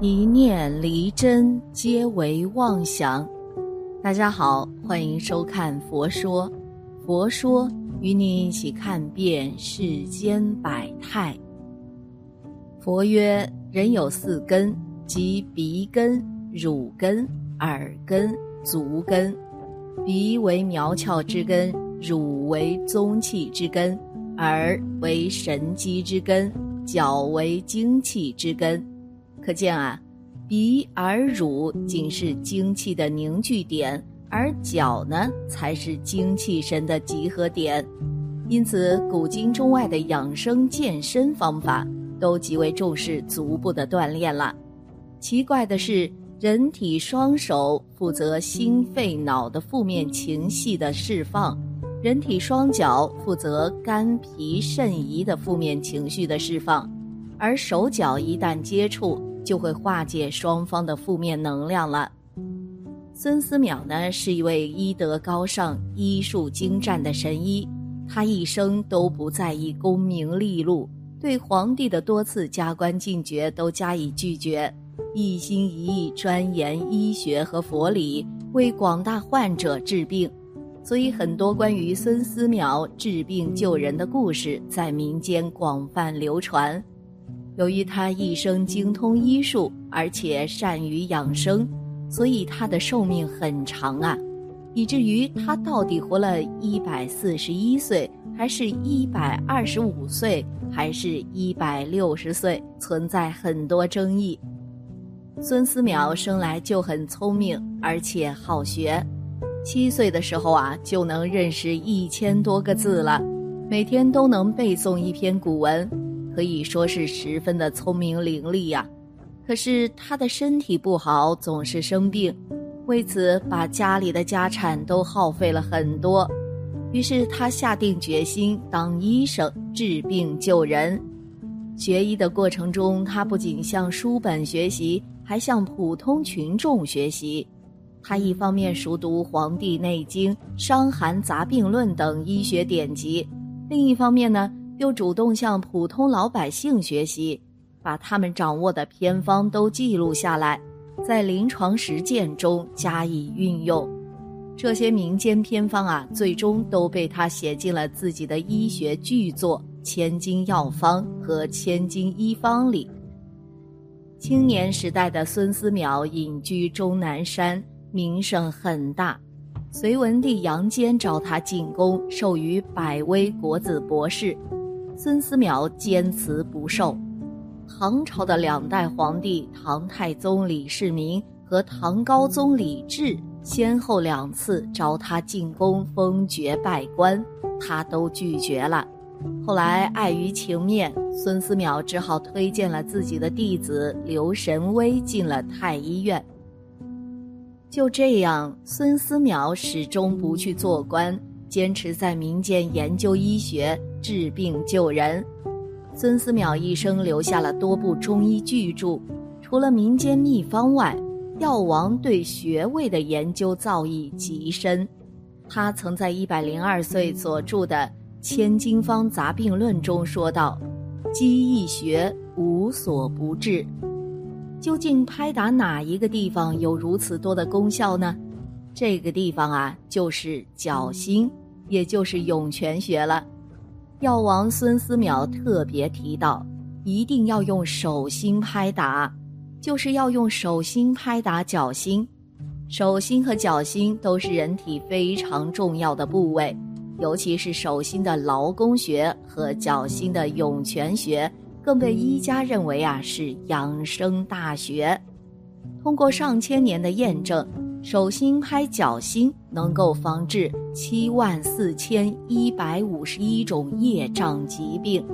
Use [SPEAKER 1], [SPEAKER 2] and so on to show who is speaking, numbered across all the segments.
[SPEAKER 1] 一念离真，皆为妄想。大家好，欢迎收看《佛说》，佛说与你一起看遍世间百态。佛曰：人有四根，即鼻根、乳根、耳根、足根。鼻为苗窍之根，乳为宗气之根，耳为神机之根，脚为精气之根。可见啊，鼻、耳、乳仅是精气的凝聚点，而脚呢，才是精气神的集合点。因此，古今中外的养生健身方法都极为重视足部的锻炼了。奇怪的是，人体双手负责心肺脑的负面情绪的释放，人体双脚负责肝脾肾胰的负面情绪的释放，而手脚一旦接触，就会化解双方的负面能量了。孙思邈呢，是一位医德高尚、医术精湛的神医，他一生都不在意功名利禄，对皇帝的多次加官进爵都加以拒绝，一心一意钻研医学和佛理，为广大患者治病。所以，很多关于孙思邈治病救人的故事在民间广泛流传。由于他一生精通医术，而且善于养生，所以他的寿命很长啊，以至于他到底活了一百四十一岁，还是一百二十五岁，还是一百六十岁，存在很多争议。孙思邈生来就很聪明，而且好学，七岁的时候啊就能认识一千多个字了，每天都能背诵一篇古文。可以说是十分的聪明伶俐呀，可是他的身体不好，总是生病，为此把家里的家产都耗费了很多。于是他下定决心当医生，治病救人。学医的过程中，他不仅向书本学习，还向普通群众学习。他一方面熟读《黄帝内经》《伤寒杂病论》等医学典籍，另一方面呢。又主动向普通老百姓学习，把他们掌握的偏方都记录下来，在临床实践中加以运用。这些民间偏方啊，最终都被他写进了自己的医学巨作《千金药方》和《千金医方》里。青年时代的孙思邈隐居终南山，名声很大。隋文帝杨坚召他进宫，授予百威国子博士。孙思邈坚持不受，唐朝的两代皇帝唐太宗李世民和唐高宗李治先后两次召他进宫封爵拜官，他都拒绝了。后来碍于情面，孙思邈只好推荐了自己的弟子刘神威进了太医院。就这样，孙思邈始终不去做官。坚持在民间研究医学、治病救人。孙思邈一生留下了多部中医巨著，除了民间秘方外，药王对穴位的研究造诣极深。他曾在一百零二岁所著的《千金方杂病论》中说道：“积一穴，无所不治。”究竟拍打哪一个地方有如此多的功效呢？这个地方啊，就是脚心。也就是涌泉穴了，药王孙思邈特别提到，一定要用手心拍打，就是要用手心拍打脚心。手心和脚心都是人体非常重要的部位，尤其是手心的劳宫穴和脚心的涌泉穴，更被医家认为啊是养生大穴。通过上千年的验证。手心拍脚心，能够防治七万四千一百五十一种业障疾病，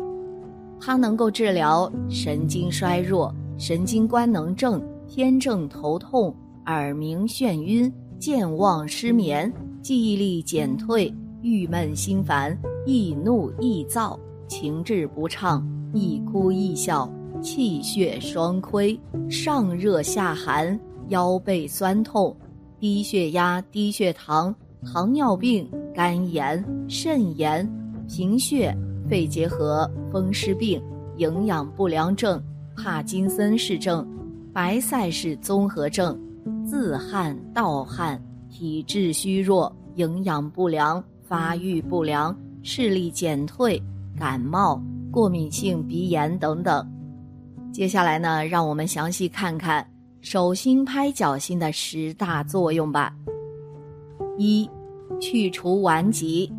[SPEAKER 1] 它能够治疗神经衰弱、神经官能症、偏正头痛、耳鸣眩晕、健忘失眠、记忆力减退、郁闷心烦、易怒易躁、情志不畅、易哭易笑、气血双亏、上热下寒、腰背酸痛。低血压、低血糖、糖尿病、肝炎、肾炎、贫血、肺结核、风湿病、营养不良症、帕金森氏症、白塞氏综合症，自汗盗汗，体质虚弱，营养不良，发育不良，视力减退，感冒，过敏性鼻炎等等。接下来呢，让我们详细看看手心拍脚心的十大作用吧。一，去除顽疾，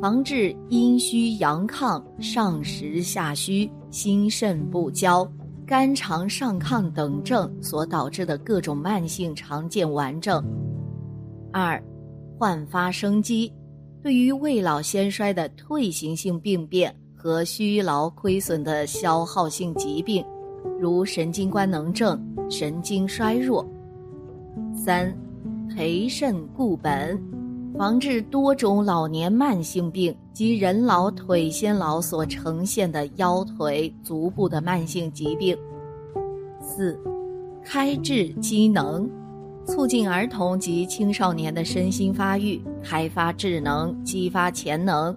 [SPEAKER 1] 防治阴虚阳亢、上实下虚、心肾不交、肝肠上亢等症所导致的各种慢性常见顽症。二，焕发生机，对于未老先衰的退行性病变和虚劳亏损的消耗性疾病。如神经官能症、神经衰弱。三，培肾固本，防治多种老年慢性病及人老腿先老所呈现的腰腿、足部的慢性疾病。四，开智机能，促进儿童及青少年的身心发育，开发智能，激发潜能。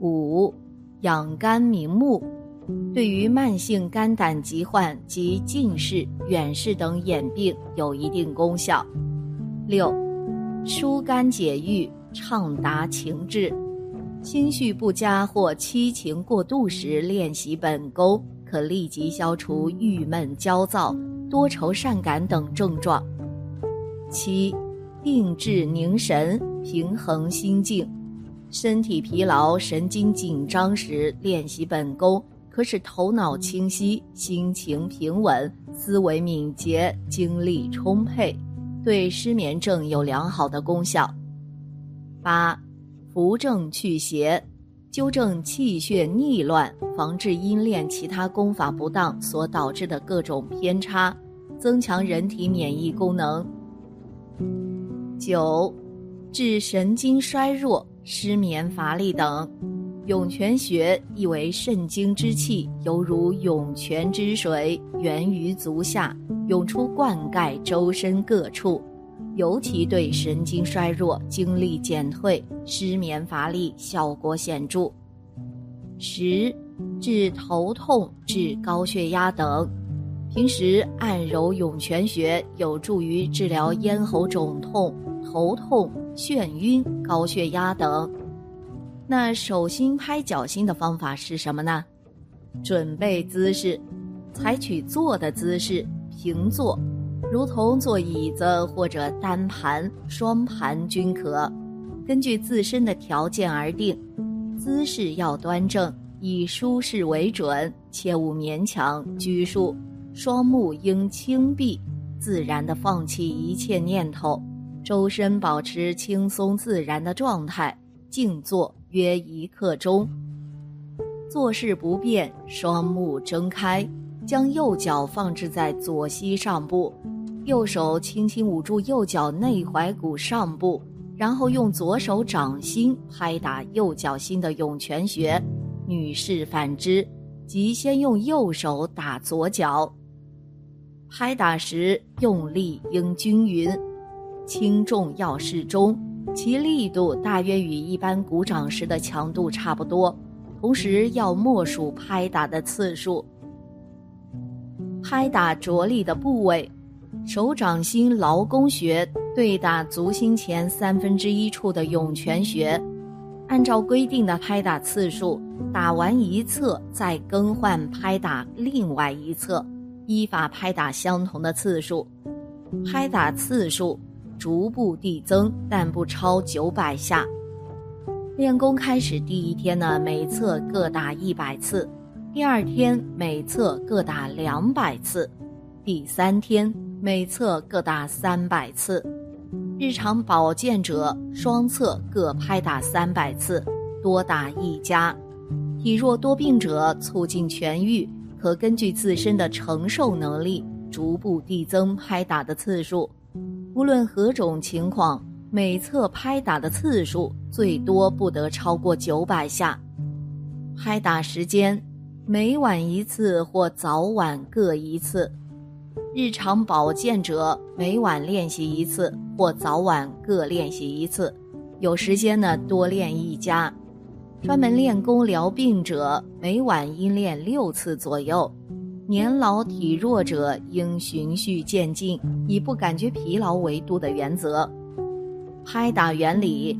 [SPEAKER 1] 五，养肝明目。对于慢性肝胆疾患及近视、远视等眼病有一定功效。六，疏肝解郁，畅达情志。心绪不佳或七情过度时，练习本功可立即消除郁闷、焦躁、多愁善感等症状。七，定志凝神，平衡心境。身体疲劳、神经紧张时，练习本功。可使头脑清晰、心情平稳、思维敏捷、精力充沛，对失眠症有良好的功效。八，扶正祛邪，纠正气血逆乱，防治阴练其他功法不当所导致的各种偏差，增强人体免疫功能。九，治神经衰弱、失眠乏力等。涌泉穴意为肾经之气犹如涌泉之水，源于足下，涌出灌溉周身各处，尤其对神经衰弱、精力减退、失眠乏力效果显著。十，治头痛、治高血压等，平时按揉涌泉穴有助于治疗咽喉肿痛、头痛、眩晕、高血压等。那手心拍脚心的方法是什么呢？准备姿势，采取坐的姿势，平坐，如同坐椅子或者单盘、双盘均可，根据自身的条件而定。姿势要端正，以舒适为准，切勿勉强拘束。双目应轻闭，自然的放弃一切念头，周身保持轻松自然的状态，静坐。约一刻钟，坐势不变，双目睁开，将右脚放置在左膝上部，右手轻轻捂住右脚内踝骨上部，然后用左手掌心拍打右脚心的涌泉穴。女士反之，即先用右手打左脚，拍打时用力应均匀，轻重要适中。其力度大约与一般鼓掌时的强度差不多，同时要默数拍打的次数。拍打着力的部位，手掌心劳宫穴对打足心前三分之一处的涌泉穴，按照规定的拍打次数，打完一侧再更换拍打另外一侧，依法拍打相同的次数。拍打次数。逐步递增，但不超九百下。练功开始第一天呢，每侧各打一百次；第二天每侧各打两百次；第三天每侧各打三百次。日常保健者，双侧各拍打三百次，多打一家。体弱多病者，促进痊愈，可根据自身的承受能力，逐步递增拍打的次数。无论何种情况，每侧拍打的次数最多不得超过九百下。拍打时间，每晚一次或早晚各一次。日常保健者，每晚练习一次或早晚各练习一次。有时间呢，多练一家。专门练功疗病者，每晚应练六次左右。年老体弱者应循序渐进，以不感觉疲劳为度的原则。拍打原理，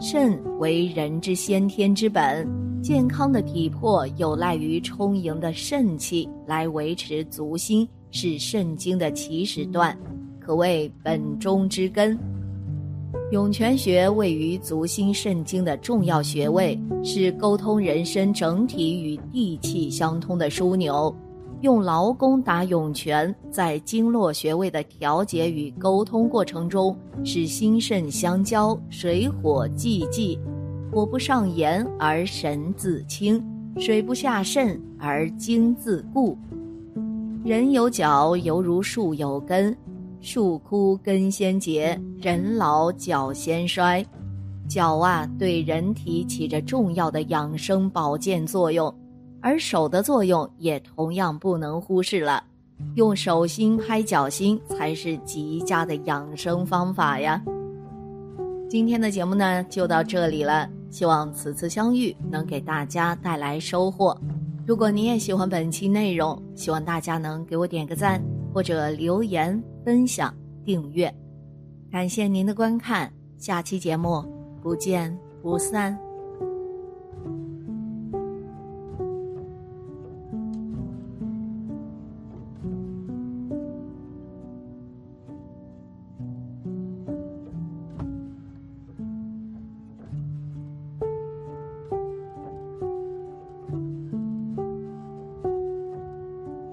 [SPEAKER 1] 肾为人之先天之本，健康的体魄有赖于充盈的肾气来维持足心，是肾经的起始段，可谓本中之根。涌泉穴位于足心肾经的重要穴位，是沟通人身整体与地气相通的枢纽。用劳宫打涌泉，在经络穴位的调节与沟通过程中，使心肾相交，水火既济，火不上炎而神自清，水不下肾而精自固。人有脚，犹如树有根。树枯根先竭，人老脚先衰。脚啊，对人体起着重要的养生保健作用，而手的作用也同样不能忽视了。用手心拍脚心才是极佳的养生方法呀。今天的节目呢，就到这里了。希望此次相遇能给大家带来收获。如果你也喜欢本期内容，希望大家能给我点个赞或者留言。分享、订阅，感谢您的观看，下期节目不见不散。